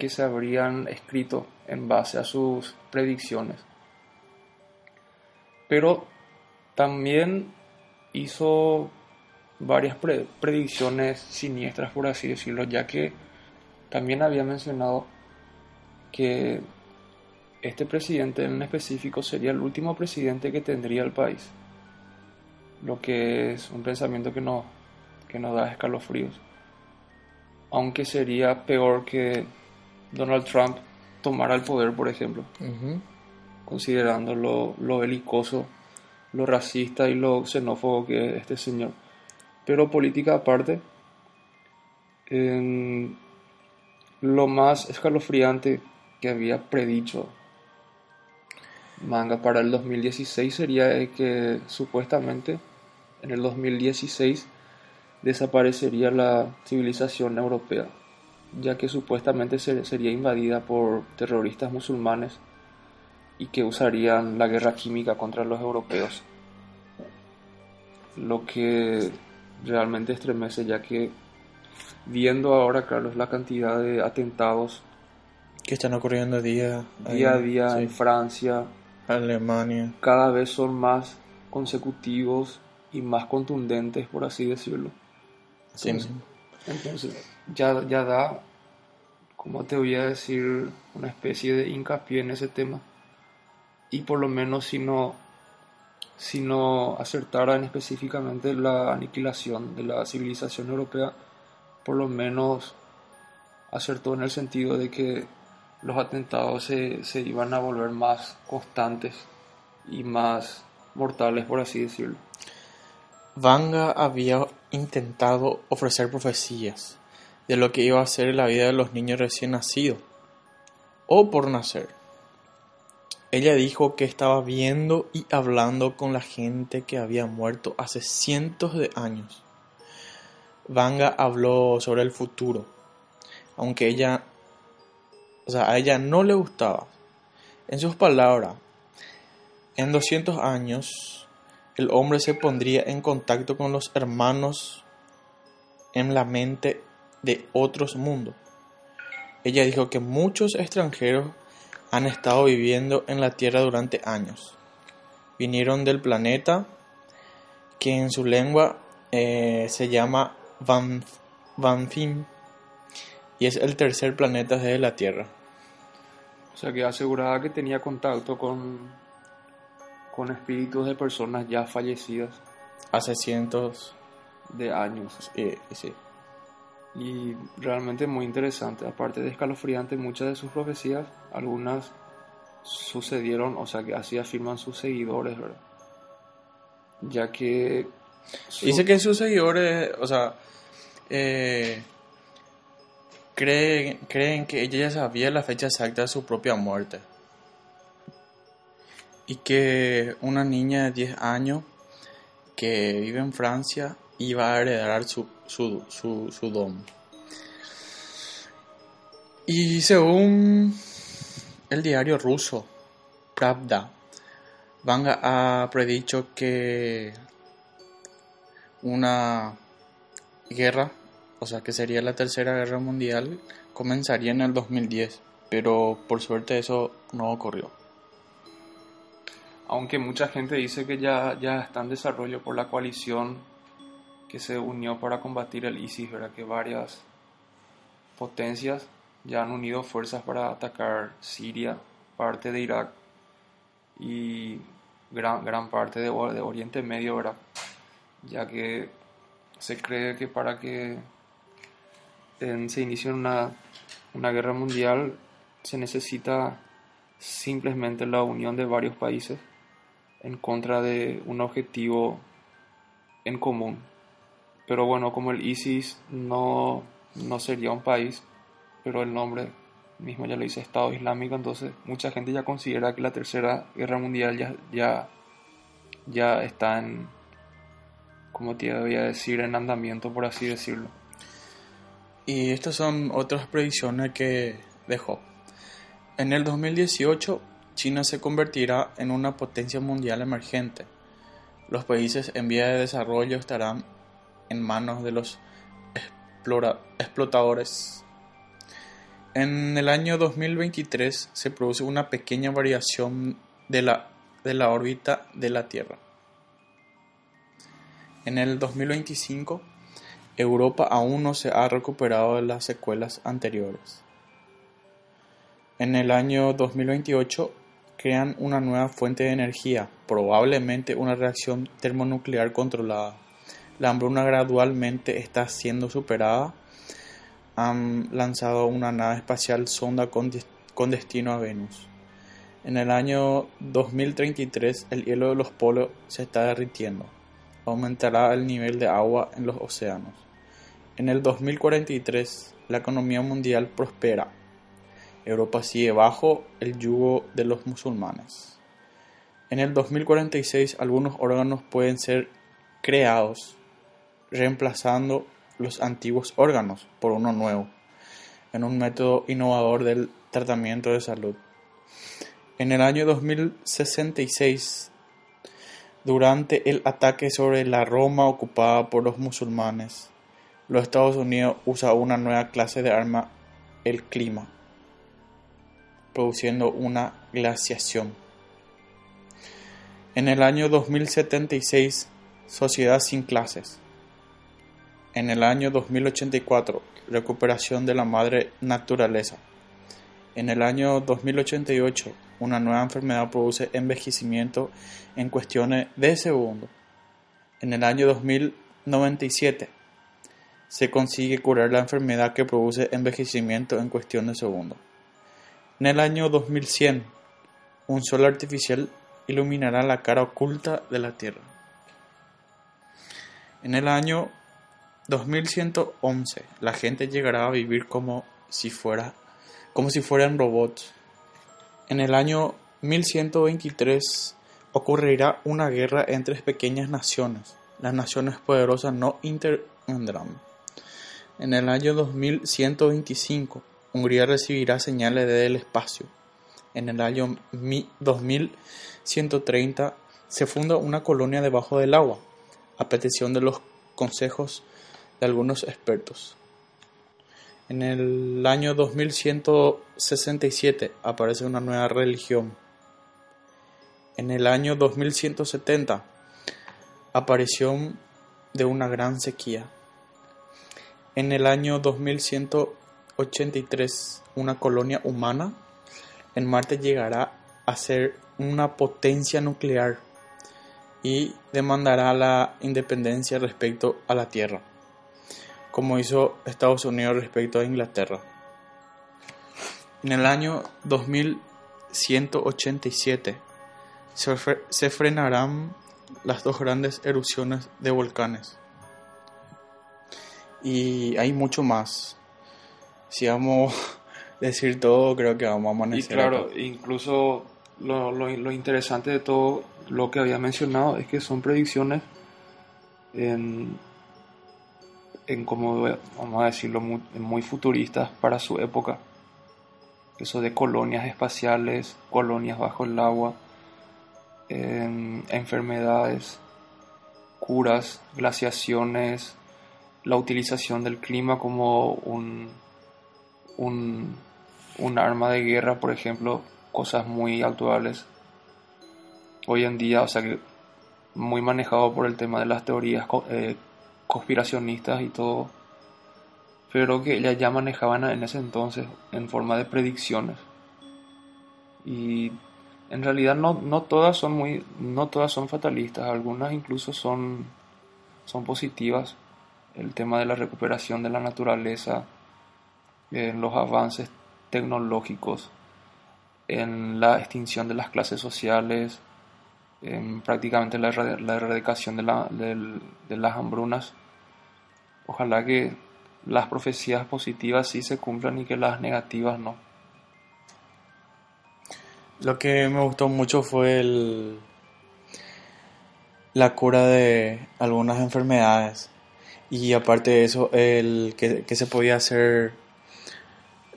S1: que se habrían escrito en base a sus predicciones. Pero también hizo varias predicciones siniestras, por así decirlo, ya que también había mencionado que este presidente en específico sería el último presidente que tendría el país, lo que es un pensamiento que no que nos da escalofríos, aunque sería peor que Donald Trump tomara el poder, por ejemplo, considerando lo, lo belicoso, lo racista y lo xenófobo que es este señor. Pero política aparte, lo más escalofriante que había predicho Manga para el 2016 sería que supuestamente en el 2016 desaparecería la civilización europea, ya que supuestamente sería invadida por terroristas musulmanes y que usarían la guerra química contra los europeos. Lo que realmente estremece, ya que viendo ahora, Carlos, la cantidad de atentados
S2: que están ocurriendo día,
S1: día a día en Francia,
S2: Alemania,
S1: cada vez son más consecutivos y más contundentes, por así decirlo. Entonces, ya, ya da, como te voy a decir, una especie de hincapié en ese tema. Y por lo menos si no, si no acertaran específicamente la aniquilación de la civilización europea, por lo menos acertó en el sentido de que los atentados se, se iban a volver más constantes y más mortales, por así decirlo.
S2: Vanga había intentado ofrecer profecías de lo que iba a ser la vida de los niños recién nacidos o por nacer. Ella dijo que estaba viendo y hablando con la gente que había muerto hace cientos de años. Vanga habló sobre el futuro, aunque ella, o sea, a ella no le gustaba. En sus palabras, en 200 años el hombre se pondría en contacto con los hermanos en la mente de otros mundos. Ella dijo que muchos extranjeros han estado viviendo en la Tierra durante años. Vinieron del planeta que en su lengua eh, se llama Van, Vanfim y es el tercer planeta desde la Tierra.
S1: O sea que aseguraba que tenía contacto con con espíritus de personas ya fallecidas.
S2: Hace cientos
S1: de años.
S2: Sí, sí.
S1: Y realmente muy interesante. Aparte de escalofriante, muchas de sus profecías, algunas sucedieron, o sea que así afirman sus seguidores, ¿verdad? Ya que...
S2: Dice que sus seguidores, o sea, eh, creen, creen que ella ya sabía la fecha exacta de su propia muerte y que una niña de 10 años que vive en Francia iba a heredar su, su, su, su dom. Y según el diario ruso Pravda, Vanga ha predicho que una guerra, o sea que sería la tercera guerra mundial, comenzaría en el 2010, pero por suerte eso no ocurrió
S1: aunque mucha gente dice que ya, ya está en desarrollo por la coalición que se unió para combatir el ISIS, ¿verdad? que varias potencias ya han unido fuerzas para atacar Siria, parte de Irak y gran, gran parte de, Oriente Medio, ya que se cree que para que se inicie una, una guerra mundial se necesita simplemente la unión de varios países en contra de un objetivo en común. Pero bueno, como el ISIS no, no sería un país, pero el nombre mismo ya lo dice Estado Islámico, entonces mucha gente ya considera que la Tercera Guerra Mundial ya, ya, ya está en, como te voy a decir, en andamiento, por así decirlo.
S2: Y estas son otras predicciones que dejó. En el 2018 China se convertirá en una potencia mundial emergente. Los países en vía de desarrollo estarán en manos de los explotadores. En el año 2023 se produce una pequeña variación de la, de la órbita de la Tierra. En el 2025, Europa aún no se ha recuperado de las secuelas anteriores. En el año 2028 crean una nueva fuente de energía, probablemente una reacción termonuclear controlada. La hambruna gradualmente está siendo superada han lanzado una nave espacial sonda con, destino a Venus. En el año 2033 el hielo de los polos se está derritiendo. Aumentará el nivel de agua en los océanos. En el 2043 la economía mundial prospera. Europa sigue bajo el yugo de los musulmanes. En el 2046 algunos órganos pueden ser creados, reemplazando los antiguos órganos por uno nuevo, en un método innovador del tratamiento de salud. En el año 2066, durante el ataque sobre la Roma ocupada por los musulmanes, los Estados Unidos usa una nueva clase de arma, el clima, produciendo una glaciación. En el año 2076, sociedad sin clases. En el año 2084, recuperación de la madre naturaleza. En el año 2088, una nueva enfermedad produce envejecimiento en cuestiones de segundo. En el año 2097, se consigue curar la enfermedad que produce envejecimiento en cuestión de segundo. En el año 2100, un sol artificial iluminará la cara oculta de la Tierra. En el año 2111, la gente llegará a vivir como si fuera como si fueran robots. En el año 1123 ocurrirá una guerra entre pequeñas naciones. Las naciones poderosas no intervendrán. En el año 2125, Hungría recibirá señales desde el espacio. En el año 2130 se funda una colonia debajo del agua, a petición de los consejos de algunos expertos. En el año 2167 aparece una nueva religión. En el año 2170 aparición de una gran sequía. En el año 2183 una colonia humana en Marte llegará a ser una potencia nuclear y demandará la independencia respecto a la Tierra como hizo Estados Unidos respecto a Inglaterra. En el año 2187 se, frenarán las dos grandes erupciones de volcanes. Y hay mucho más. Si vamos a decir todo, creo que vamos a amanecer.
S1: Y claro, incluso lo, lo, interesante de todo lo que había mencionado es que son predicciones en en como vamos a decirlo, muy, futuristas para su época. Eso de colonias espaciales, colonias bajo el agua, enfermedades, curas, glaciaciones, la utilización del clima como un, un, un arma de guerra, por ejemplo, cosas muy actuales hoy en día, o sea que muy manejado por el tema de las teorías eh, conspiracionistas y todo, pero que ellas ya manejaban en ese entonces en forma de predicciones. Y en realidad no, no todas son muy no todas son fatalistas, algunas incluso son son positivas. El tema de la recuperación de la naturaleza, en los avances tecnológicos, en la extinción de las clases sociales, en prácticamente la, erradicación de, la, las hambrunas Ojalá que las profecías positivas sí se cumplan y que las negativas no.
S2: Lo que me gustó mucho fue el, la cura de algunas enfermedades y aparte de eso el que, se podía hacer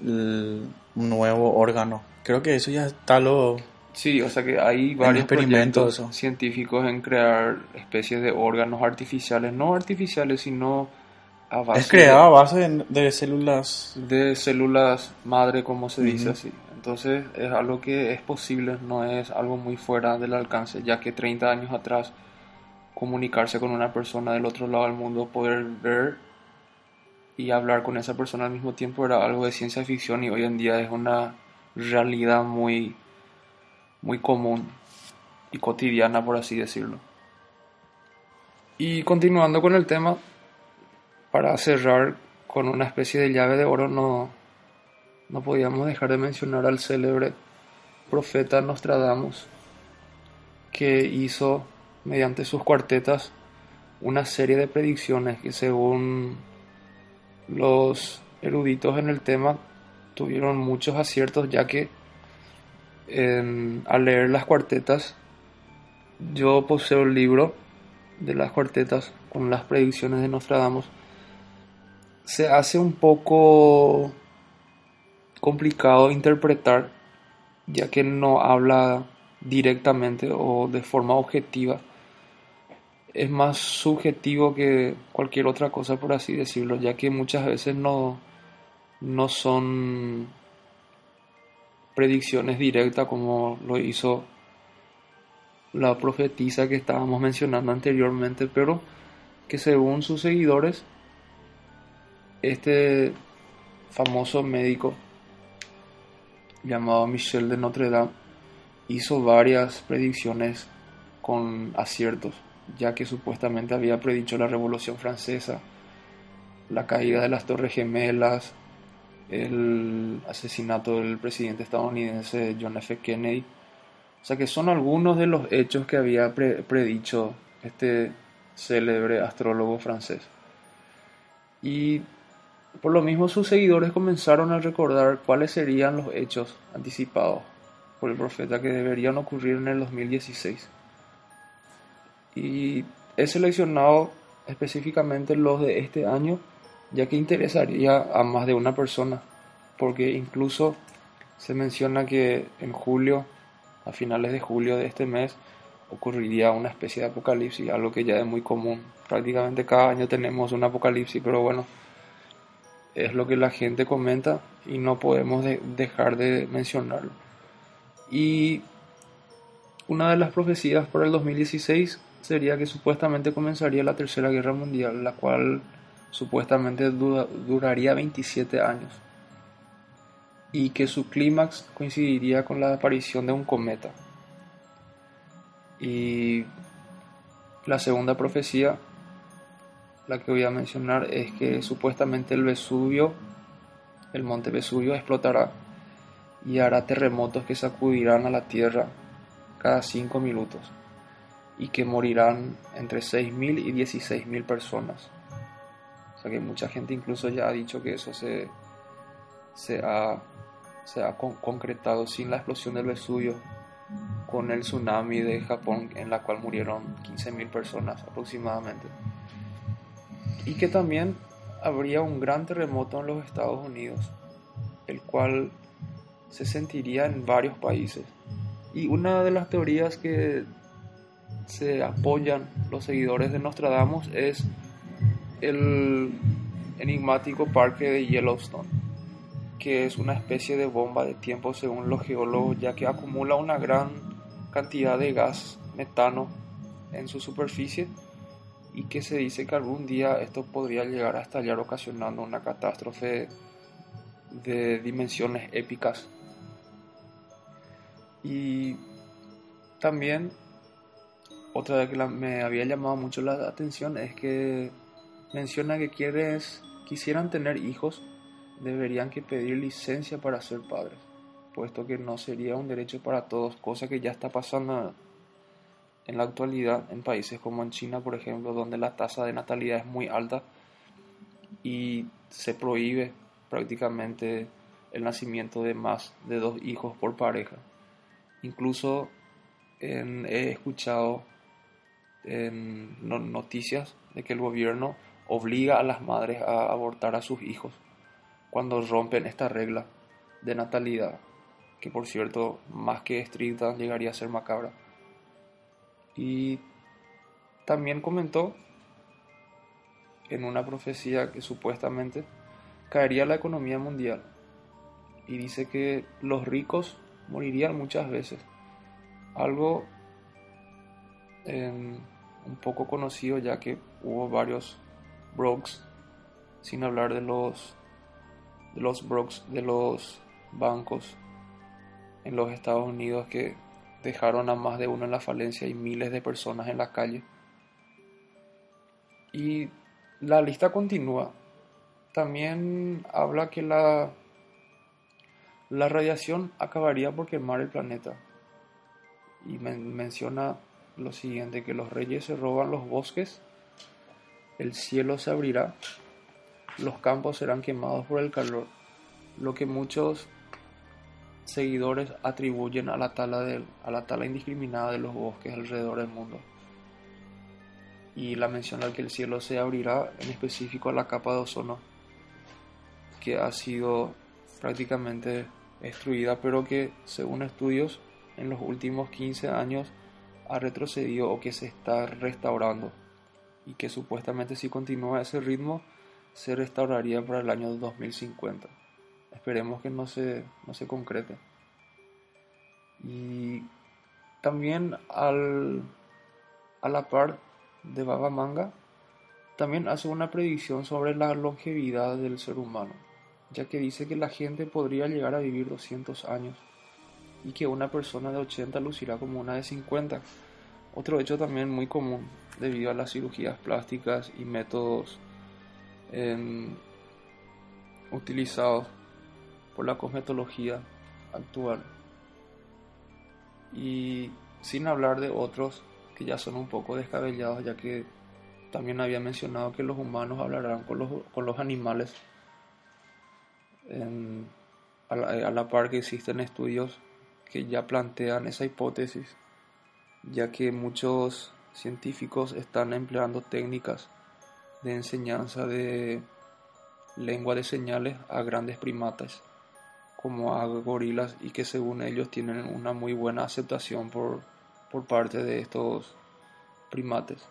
S2: un nuevo órgano. Creo que eso ya está lo...
S1: Sí, o sea que hay varios experimentos científicos en crear especies de órganos artificiales, no artificiales, sino a base
S2: Es creada a base de, de células.
S1: de células madre, como se dice así. Entonces es algo que es posible, no es algo muy fuera del alcance, ya que 30 años atrás comunicarse con una persona del otro lado del mundo, poder ver y hablar con esa persona al mismo tiempo era algo de ciencia ficción y hoy en día es una realidad muy muy común y cotidiana por así decirlo. Y continuando con el tema, para cerrar con una especie de llave de oro, no, no podíamos dejar de mencionar al célebre profeta Nostradamus, que hizo mediante sus cuartetas una serie de predicciones que según los eruditos en el tema tuvieron muchos aciertos ya que en- al leer las cuartetas yo poseo el libro de las cuartetas con las predicciones de Nostradamus. Se hace un poco complicado interpretar ya que no habla directamente o de forma objetiva. Es más subjetivo que cualquier otra cosa por así decirlo ya que muchas veces no no son predicciones directas como lo hizo la profetisa que estábamos mencionando anteriormente, pero que según sus seguidores, este famoso médico llamado Michel de Notre Dame hizo varias predicciones con aciertos, ya que supuestamente había predicho la Revolución Francesa, la caída de las Torres Gemelas, el asesinato del presidente estadounidense John F. Kennedy. O sea que son algunos de los hechos que había pre- predicho este célebre astrólogo francés. Y por lo mismo sus seguidores comenzaron a recordar cuáles serían los hechos anticipados por el profeta que deberían ocurrir en el 2016. Y he seleccionado específicamente los de este año, ya que interesaría a más de una persona, porque incluso se menciona que en julio, a finales de julio de este mes, ocurriría una especie de apocalipsis, algo que ya es muy común. Prácticamente cada año tenemos un apocalipsis, pero bueno, es lo que la gente comenta y no podemos de- dejar de mencionarlo. Y una de las profecías para el 2016 sería que supuestamente comenzaría la Tercera Guerra Mundial, la cual supuestamente dura- duraría 27 años y que su clímax coincidiría con la aparición de un cometa. Y la segunda profecía, la que voy a mencionar, es que supuestamente el Vesubio, el monte Vesubio, explotará y hará terremotos que sacudirán a la Tierra cada 5 minutos y que morirán entre 6.000 y 16.000 personas. Sea que mucha gente incluso ya ha dicho que eso se, se ha, se ha con- concretado sin la explosión del Vesubio, con el tsunami de Japón en la cual murieron 15.000 personas aproximadamente. Y que también habría un gran terremoto en los Estados Unidos, el cual se sentiría en varios países. Y una de las teorías que se apoyan los seguidores de Nostradamus es el enigmático parque de Yellowstone, que es una especie de bomba de tiempo según los geólogos, ya que acumula una gran cantidad de gas metano en su superficie y que se dice que algún día esto podría llegar a estallar ocasionando una catástrofe de dimensiones épicas. Y también otra que me había llamado mucho la atención es que menciona que quienes quisieran tener hijos deberían que pedir licencia para ser padres, puesto que no sería un derecho para todos, cosa que ya está pasando en la actualidad en países como en China, por ejemplo, donde la tasa de natalidad es muy alta y se prohíbe prácticamente el nacimiento de más de dos hijos por pareja. Incluso en- he escuchado en no- noticias de que el gobierno obliga a las madres a abortar a sus hijos cuando rompen esta regla de natalidad, que por cierto, más que estricta, llegaría a ser macabra. Y también comentó en una profecía que supuestamente caería la economía mundial y dice que los ricos morirían muchas veces. Algo un poco conocido ya que hubo varios brokes, sin hablar de los de los brokes de los bancos en los Estados Unidos que dejaron a más de uno en la falencia y miles de personas en la calle. Y la lista continúa. También habla que la, la radiación acabaría por quemar el planeta. Y menciona lo siguiente, que los reyes se roban los bosques, el cielo se abrirá, los campos serán quemados por el calor, lo que muchos seguidores atribuyen a la tala, de, a la tala indiscriminada de los bosques alrededor del mundo. Y la mención al que el cielo se abrirá, en específico a la capa de ozono, que ha sido prácticamente destruida, pero que según estudios en los últimos 15 años ha retrocedido o que se está restaurando y que supuestamente si continúa ese ritmo se restauraría para el año 2050. Esperemos que no se, no se concrete. Y también al, a la par de Baba Manga, también hace una predicción sobre la longevidad del ser humano, ya que dice que la gente podría llegar a vivir 200 años y que una persona de 80 lucirá como una de 50. Otro hecho también muy común debido a las cirugías plásticas y métodos em, utilizados por la cosmetología actual. Y sin hablar de otros que ya son un poco descabellados, ya que también había mencionado que los humanos hablarán con los, con los animales. a, la, a la par que existen estudios que ya plantean esa hipótesis, ya que muchos científicos están empleando técnicas de enseñanza de lengua de señales a grandes primatas como a gorilas y que según ellos tienen una muy buena aceptación por, por parte de estos primates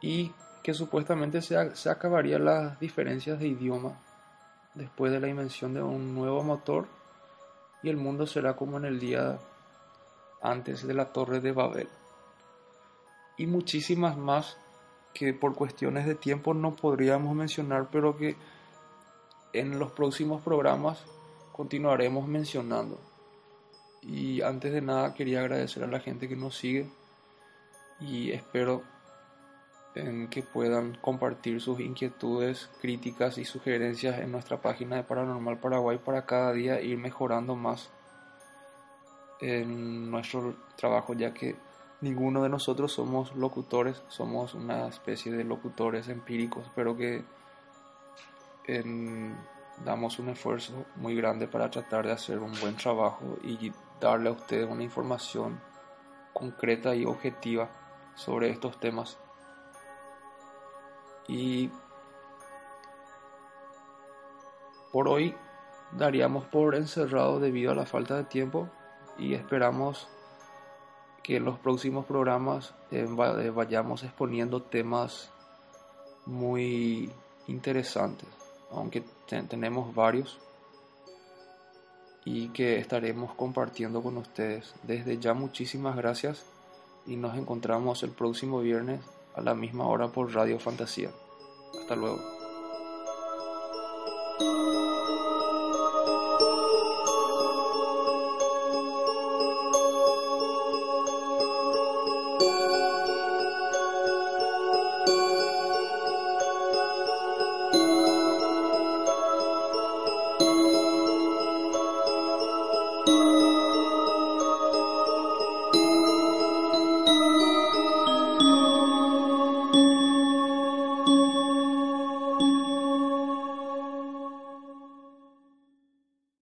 S1: y que supuestamente se, se acabarían las diferencias de idioma después de la invención de un nuevo motor y el mundo será como en el día antes de la torre de Babel. Y muchísimas más que por cuestiones de tiempo no podríamos mencionar, pero que en los próximos programas continuaremos mencionando. Y antes de nada quería agradecer a la gente que nos sigue y espero en que puedan compartir sus inquietudes, críticas y sugerencias en nuestra página de Paranormal Paraguay para cada día ir mejorando más en nuestro trabajo, ya que ninguno de nosotros somos locutores, somos una especie de locutores empíricos, pero que damos un esfuerzo muy grande para tratar de hacer un buen trabajo y darle a ustedes una información concreta y objetiva sobre estos temas. Y por hoy daríamos por encerrado debido a la falta de tiempo y esperamos que en los próximos programas eh, eh, vayamos exponiendo temas muy interesantes, aunque tenemos varios y que estaremos compartiendo con ustedes. Desde ya muchísimas gracias y nos encontramos el próximo viernes a la misma hora por Radio Fantasía. Hasta luego.